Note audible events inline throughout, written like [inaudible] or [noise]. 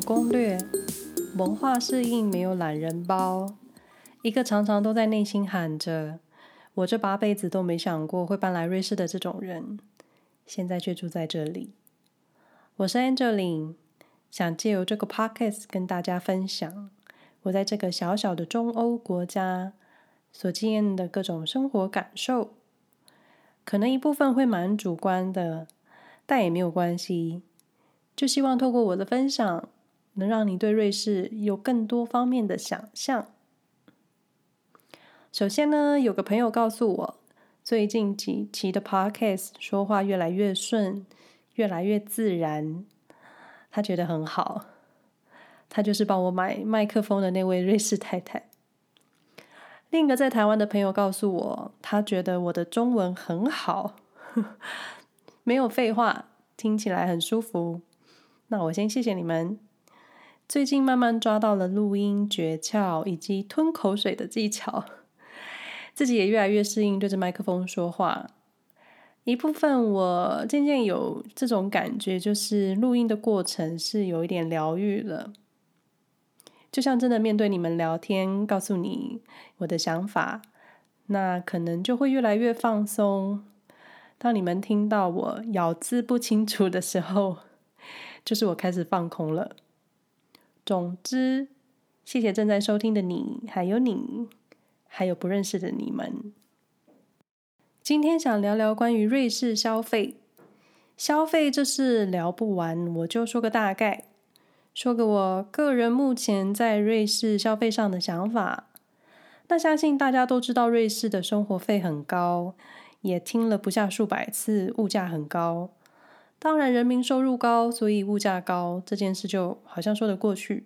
攻略，文化适应没有懒人包。一个常常都在内心喊着“我这八辈子都没想过会搬来瑞士”的这种人，现在却住在这里。我是 Angeline，想借由这个 Podcast 跟大家分享我在这个小小的中欧国家所经验的各种生活感受。可能一部分会蛮主观的，但也没有关系。就希望透过我的分享，能让你对瑞士有更多方面的想象。首先呢，有个朋友告诉我，最近几期的 Podcast 说话越来越顺，越来越自然，他觉得很好。他就是帮我买麦克风的那位瑞士太太。另一个在台湾的朋友告诉我，他觉得我的中文很好，[laughs] 没有废话，听起来很舒服。那我先谢谢你们。最近慢慢抓到了录音诀窍以及吞口水的技巧，自己也越来越适应对着麦克风说话。一部分我渐渐有这种感觉，就是录音的过程是有一点疗愈了，就像真的面对你们聊天，告诉你我的想法，那可能就会越来越放松。当你们听到我咬字不清楚的时候，就是我开始放空了。总之，谢谢正在收听的你，还有你，还有不认识的你们。今天想聊聊关于瑞士消费。消费这事聊不完，我就说个大概，说个我个人目前在瑞士消费上的想法。那相信大家都知道，瑞士的生活费很高，也听了不下数百次，物价很高。当然，人民收入高，所以物价高，这件事就好像说得过去。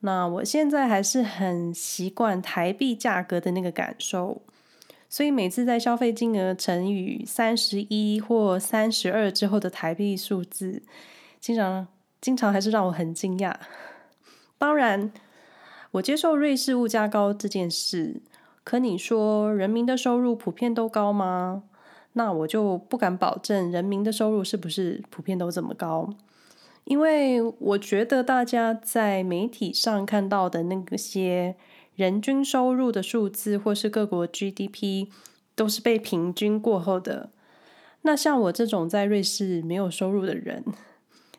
那我现在还是很习惯台币价格的那个感受，所以每次在消费金额乘以三十一或三十二之后的台币数字，经常经常还是让我很惊讶。当然，我接受瑞士物价高这件事，可你说人民的收入普遍都高吗？那我就不敢保证人民的收入是不是普遍都这么高，因为我觉得大家在媒体上看到的那些人均收入的数字，或是各国 GDP，都是被平均过后的。那像我这种在瑞士没有收入的人，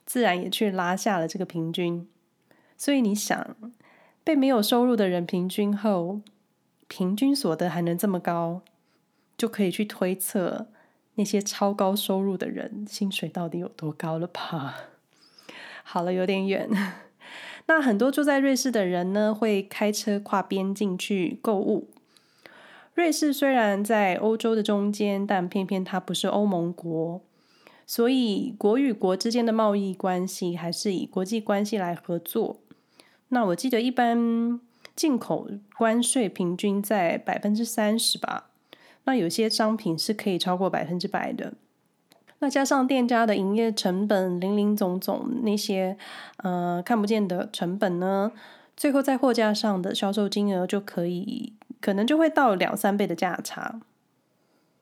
自然也去拉下了这个平均。所以你想，被没有收入的人平均后，平均所得还能这么高？就可以去推测那些超高收入的人薪水到底有多高了吧？好了，有点远。[laughs] 那很多住在瑞士的人呢，会开车跨边境去购物。瑞士虽然在欧洲的中间，但偏偏它不是欧盟国，所以国与国之间的贸易关系还是以国际关系来合作。那我记得一般进口关税平均在百分之三十吧。那有些商品是可以超过百分之百的，那加上店家的营业成本，林林总总那些呃看不见的成本呢，最后在货架上的销售金额就可以可能就会到两三倍的价差。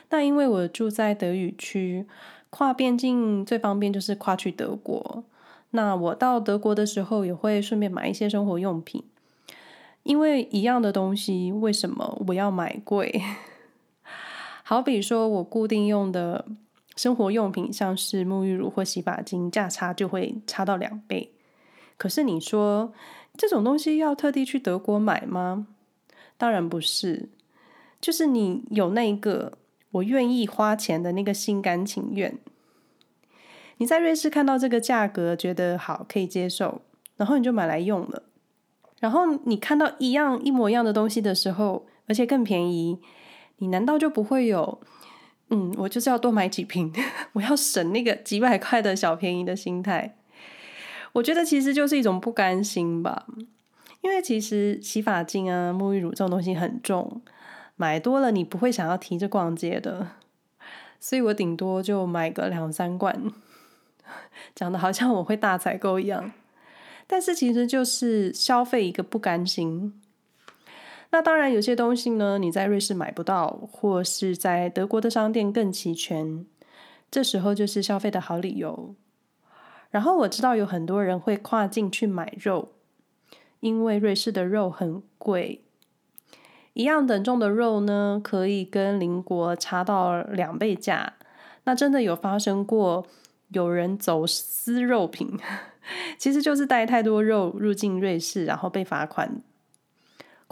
但因为我住在德语区，跨边境最方便就是跨去德国。那我到德国的时候也会顺便买一些生活用品，因为一样的东西，为什么我要买贵？好比说，我固定用的生活用品，像是沐浴乳或洗发精，价差就会差到两倍。可是你说这种东西要特地去德国买吗？当然不是，就是你有那个我愿意花钱的那个心甘情愿。你在瑞士看到这个价格，觉得好可以接受，然后你就买来用了。然后你看到一样一模一样的东西的时候，而且更便宜。你难道就不会有，嗯，我就是要多买几瓶，[laughs] 我要省那个几百块的小便宜的心态？我觉得其实就是一种不甘心吧。因为其实洗发精啊、沐浴乳这种东西很重，买多了你不会想要提着逛街的，所以我顶多就买个两三罐，[laughs] 讲的好像我会大采购一样，但是其实就是消费一个不甘心。那当然，有些东西呢，你在瑞士买不到，或是在德国的商店更齐全，这时候就是消费的好理由。然后我知道有很多人会跨境去买肉，因为瑞士的肉很贵，一样等重的肉呢，可以跟邻国差到两倍价。那真的有发生过有人走私肉品，[laughs] 其实就是带太多肉入境瑞士，然后被罚款。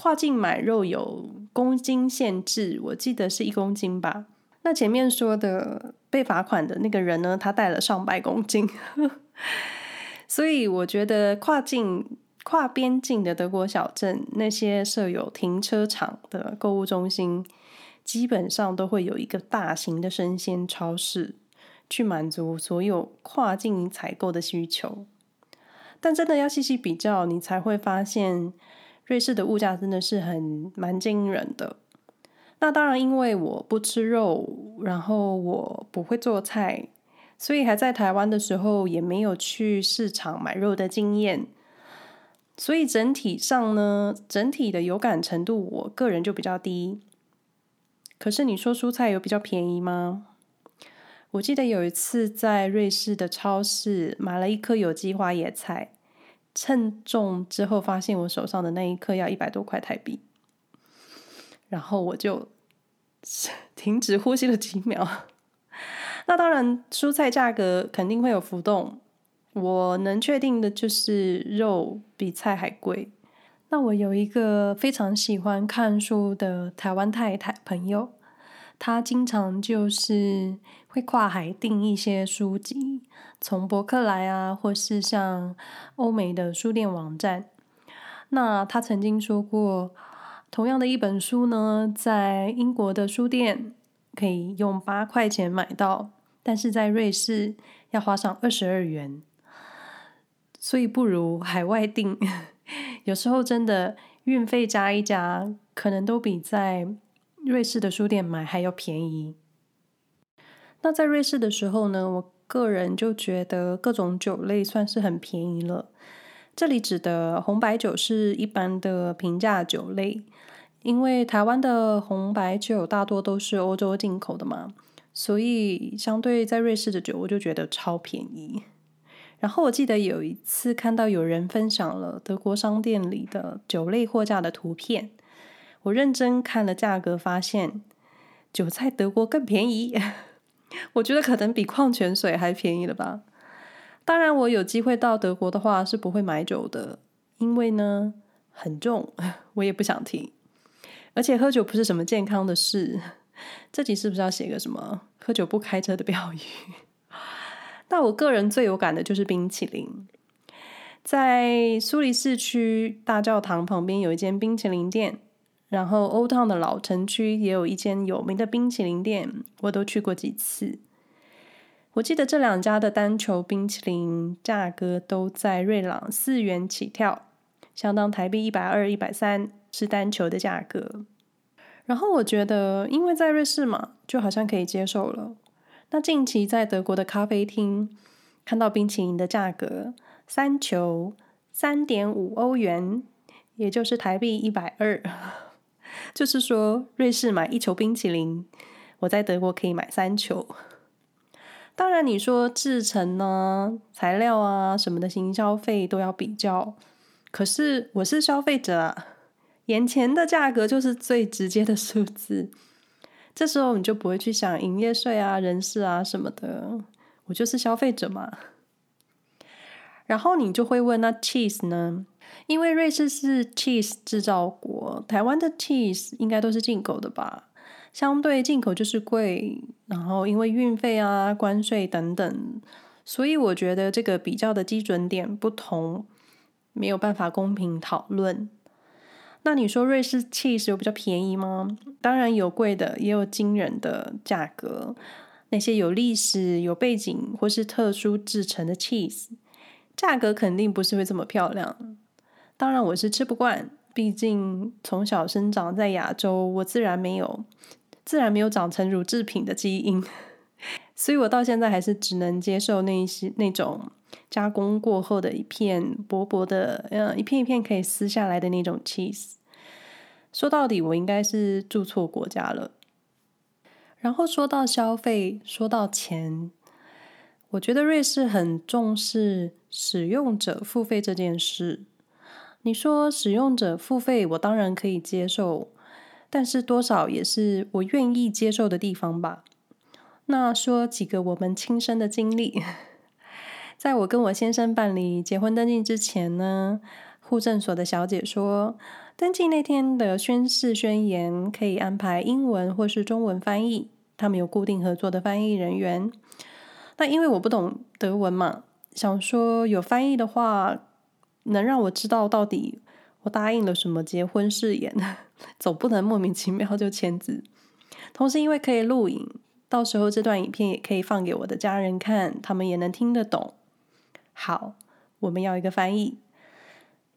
跨境买肉有公斤限制，我记得是一公斤吧。那前面说的被罚款的那个人呢，他带了上百公斤。[laughs] 所以我觉得跨境、跨边境的德国小镇，那些设有停车场的购物中心，基本上都会有一个大型的生鲜超市，去满足所有跨境采购的需求。但真的要细细比较，你才会发现，瑞士的物价真的是很蛮惊人的。那当然，因为我不吃肉，然后我不会做菜。所以还在台湾的时候，也没有去市场买肉的经验，所以整体上呢，整体的有感程度，我个人就比较低。可是你说蔬菜有比较便宜吗？我记得有一次在瑞士的超市买了一颗有机花椰菜，称重之后发现我手上的那一颗要一百多块台币，然后我就 [laughs] 停止呼吸了几秒。[laughs] 那当然，蔬菜价格肯定会有浮动。我能确定的就是肉比菜还贵。那我有一个非常喜欢看书的台湾太太朋友，他经常就是会跨海订一些书籍，从博客来啊，或是像欧美的书店网站。那他曾经说过，同样的一本书呢，在英国的书店可以用八块钱买到。但是在瑞士要花上二十二元，所以不如海外订。[laughs] 有时候真的运费加一加，可能都比在瑞士的书店买还要便宜。那在瑞士的时候呢，我个人就觉得各种酒类算是很便宜了。这里指的红白酒是一般的平价酒类，因为台湾的红白酒大多都是欧洲进口的嘛。所以，相对在瑞士的酒，我就觉得超便宜。然后我记得有一次看到有人分享了德国商店里的酒类货架的图片，我认真看了价格，发现酒在德国更便宜。[laughs] 我觉得可能比矿泉水还便宜了吧。当然，我有机会到德国的话是不会买酒的，因为呢很重，[laughs] 我也不想提。而且喝酒不是什么健康的事。这集是不是要写个什么喝酒不开车的标语？[laughs] 那我个人最有感的就是冰淇淋，在苏黎世区大教堂旁边有一间冰淇淋店，然后 Old Town 的老城区也有一间有名的冰淇淋店，我都去过几次。我记得这两家的单球冰淇淋价格都在瑞郎四元起跳，相当台币一百二、一百三是单球的价格。然后我觉得，因为在瑞士嘛，就好像可以接受了。那近期在德国的咖啡厅看到冰淇淋的价格，三球三点五欧元，也就是台币一百二。就是说，瑞士买一球冰淇淋，我在德国可以买三球。当然，你说制成呢、材料啊什么的行消费都要比较，可是我是消费者啊。眼前的价格就是最直接的数字，这时候你就不会去想营业税啊、人事啊什么的。我就是消费者嘛。然后你就会问，那 cheese 呢？因为瑞士是 cheese 制造国，台湾的 cheese 应该都是进口的吧？相对进口就是贵，然后因为运费啊、关税等等，所以我觉得这个比较的基准点不同，没有办法公平讨论。那你说瑞士 cheese 有比较便宜吗？当然有贵的，也有惊人的价格。那些有历史、有背景或是特殊制成的 cheese，价格肯定不是会这么漂亮。当然我是吃不惯，毕竟从小生长在亚洲，我自然没有自然没有长成乳制品的基因，[laughs] 所以我到现在还是只能接受那些那种。加工过后的一片薄薄的，嗯，一片一片可以撕下来的那种 cheese。说到底，我应该是住错国家了。然后说到消费，说到钱，我觉得瑞士很重视使用者付费这件事。你说使用者付费，我当然可以接受，但是多少也是我愿意接受的地方吧。那说几个我们亲身的经历，[laughs] 在我跟我先生办理结婚登记之前呢，户政所的小姐说，登记那天的宣誓宣言可以安排英文或是中文翻译，他们有固定合作的翻译人员。那因为我不懂德文嘛，想说有翻译的话，能让我知道到底我答应了什么结婚誓言，[laughs] 总不能莫名其妙就签字。同时，因为可以录影，到时候这段影片也可以放给我的家人看，他们也能听得懂。好，我们要一个翻译，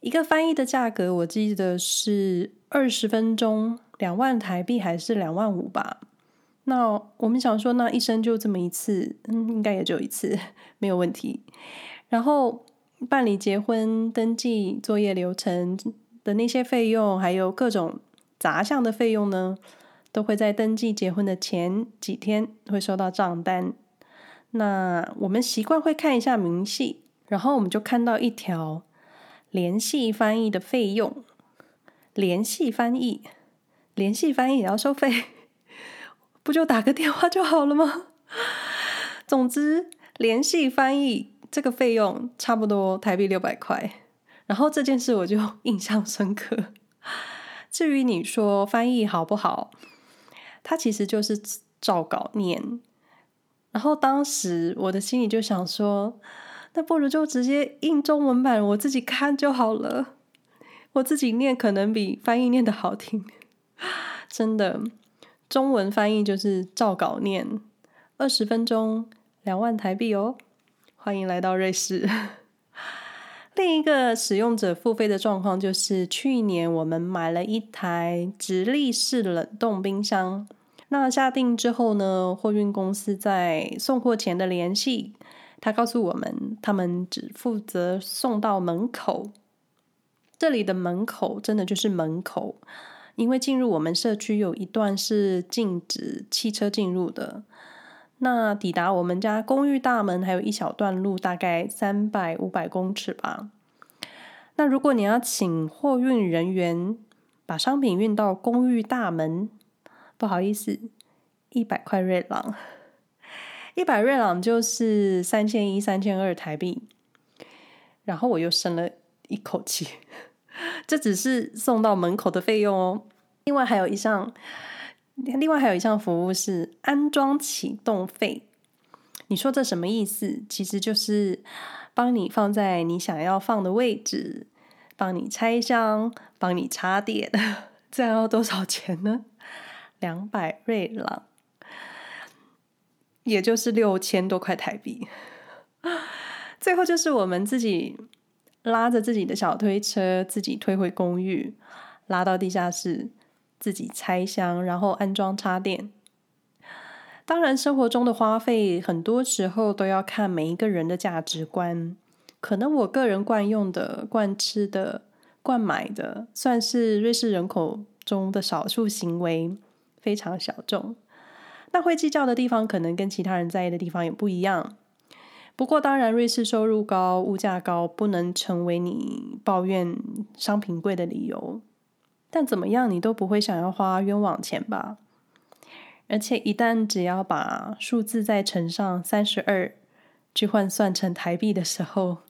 一个翻译的价格，我记得是二十分钟，两万台币还是两万五吧？那我们想说，那一生就这么一次，嗯，应该也就一次，[laughs] 没有问题。然后办理结婚登记作业流程的那些费用，还有各种杂项的费用呢，都会在登记结婚的前几天会收到账单。那我们习惯会看一下明细，然后我们就看到一条联系翻译的费用，联系翻译，联系翻译也要收费。[laughs] 不就打个电话就好了吗？[laughs] 总之，联系翻译这个费用差不多台币六百块。然后这件事我就印象深刻。至于你说翻译好不好，它其实就是照稿念。然后当时我的心里就想说，那不如就直接印中文版，我自己看就好了。我自己念可能比翻译念的好听，真的。中文翻译就是照稿念，二十分钟两万台币哦。欢迎来到瑞士。另一个使用者付费的状况就是，去年我们买了一台直立式冷冻冰箱。那下定之后呢，货运公司在送货前的联系，他告诉我们，他们只负责送到门口。这里的门口真的就是门口。因为进入我们社区有一段是禁止汽车进入的，那抵达我们家公寓大门还有一小段路，大概三百五百公尺吧。那如果你要请货运人员把商品运到公寓大门，不好意思，一百块瑞郎，一百瑞郎就是三千一、三千二台币。然后我又深了一口气。[laughs] 这只是送到门口的费用哦。另外还有一项，另外还有一项服务是安装启动费。你说这什么意思？其实就是帮你放在你想要放的位置，帮你拆箱，帮你插电。[laughs] 这样要多少钱呢？两百瑞郎，也就是六千多块台币。[laughs] 最后就是我们自己。拉着自己的小推车，自己推回公寓，拉到地下室，自己拆箱，然后安装插电。当然，生活中的花费很多时候都要看每一个人的价值观。可能我个人惯用的、惯吃的、惯买的，算是瑞士人口中的少数行为，非常小众。那会计较的地方，可能跟其他人在意的地方也不一样。不过，当然，瑞士收入高、物价高，不能成为你抱怨商品贵的理由。但怎么样，你都不会想要花冤枉钱吧？而且，一旦只要把数字再乘上三十二，去换算成台币的时候，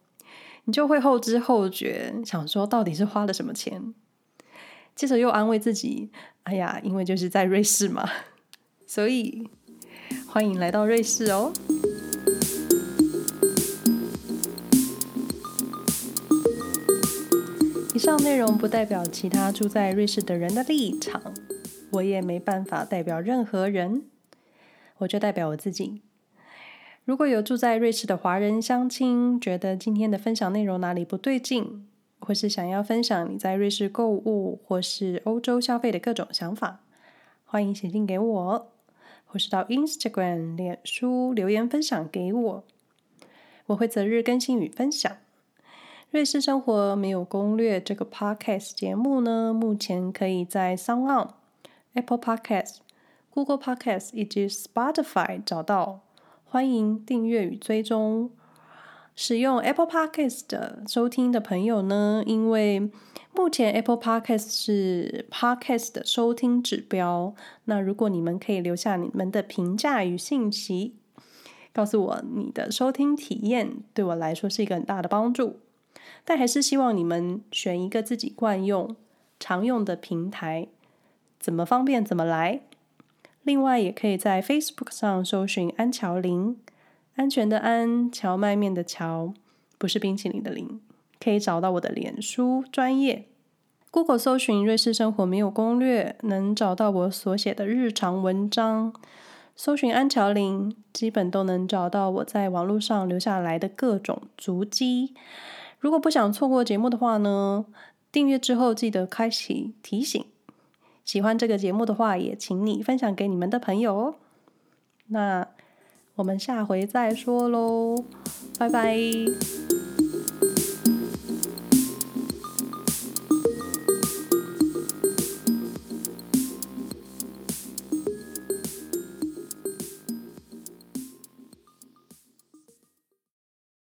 你就会后知后觉，想说到底是花了什么钱？接着又安慰自己：“哎呀，因为就是在瑞士嘛，[laughs] 所以欢迎来到瑞士哦。”上内容不代表其他住在瑞士的人的立场，我也没办法代表任何人，我就代表我自己。如果有住在瑞士的华人乡亲，觉得今天的分享内容哪里不对劲，或是想要分享你在瑞士购物或是欧洲消费的各种想法，欢迎写信给我，或是到 Instagram、脸书留言分享给我，我会择日更新与分享。瑞士生活没有攻略这个 podcast 节目呢，目前可以在 SoundOn、Apple Podcast、Google Podcast 以及 Spotify 找到，欢迎订阅与追踪。使用 Apple Podcast 的收听的朋友呢，因为目前 Apple Podcast 是 Podcast 的收听指标，那如果你们可以留下你们的评价与信息，告诉我你的收听体验，对我来说是一个很大的帮助。但还是希望你们选一个自己惯用、常用的平台，怎么方便怎么来。另外，也可以在 Facebook 上搜寻安乔林。安全的安，荞麦面的蕎，不是冰淇淋的淋，可以找到我的脸书专业。Google 搜寻瑞士生活没有攻略，能找到我所写的日常文章。搜寻安乔林，基本都能找到我在网络上留下来的各种足迹。如果不想错过节目的话呢，订阅之后记得开启提醒。喜欢这个节目的话，也请你分享给你们的朋友哦。那。我们下回再说喽，拜拜。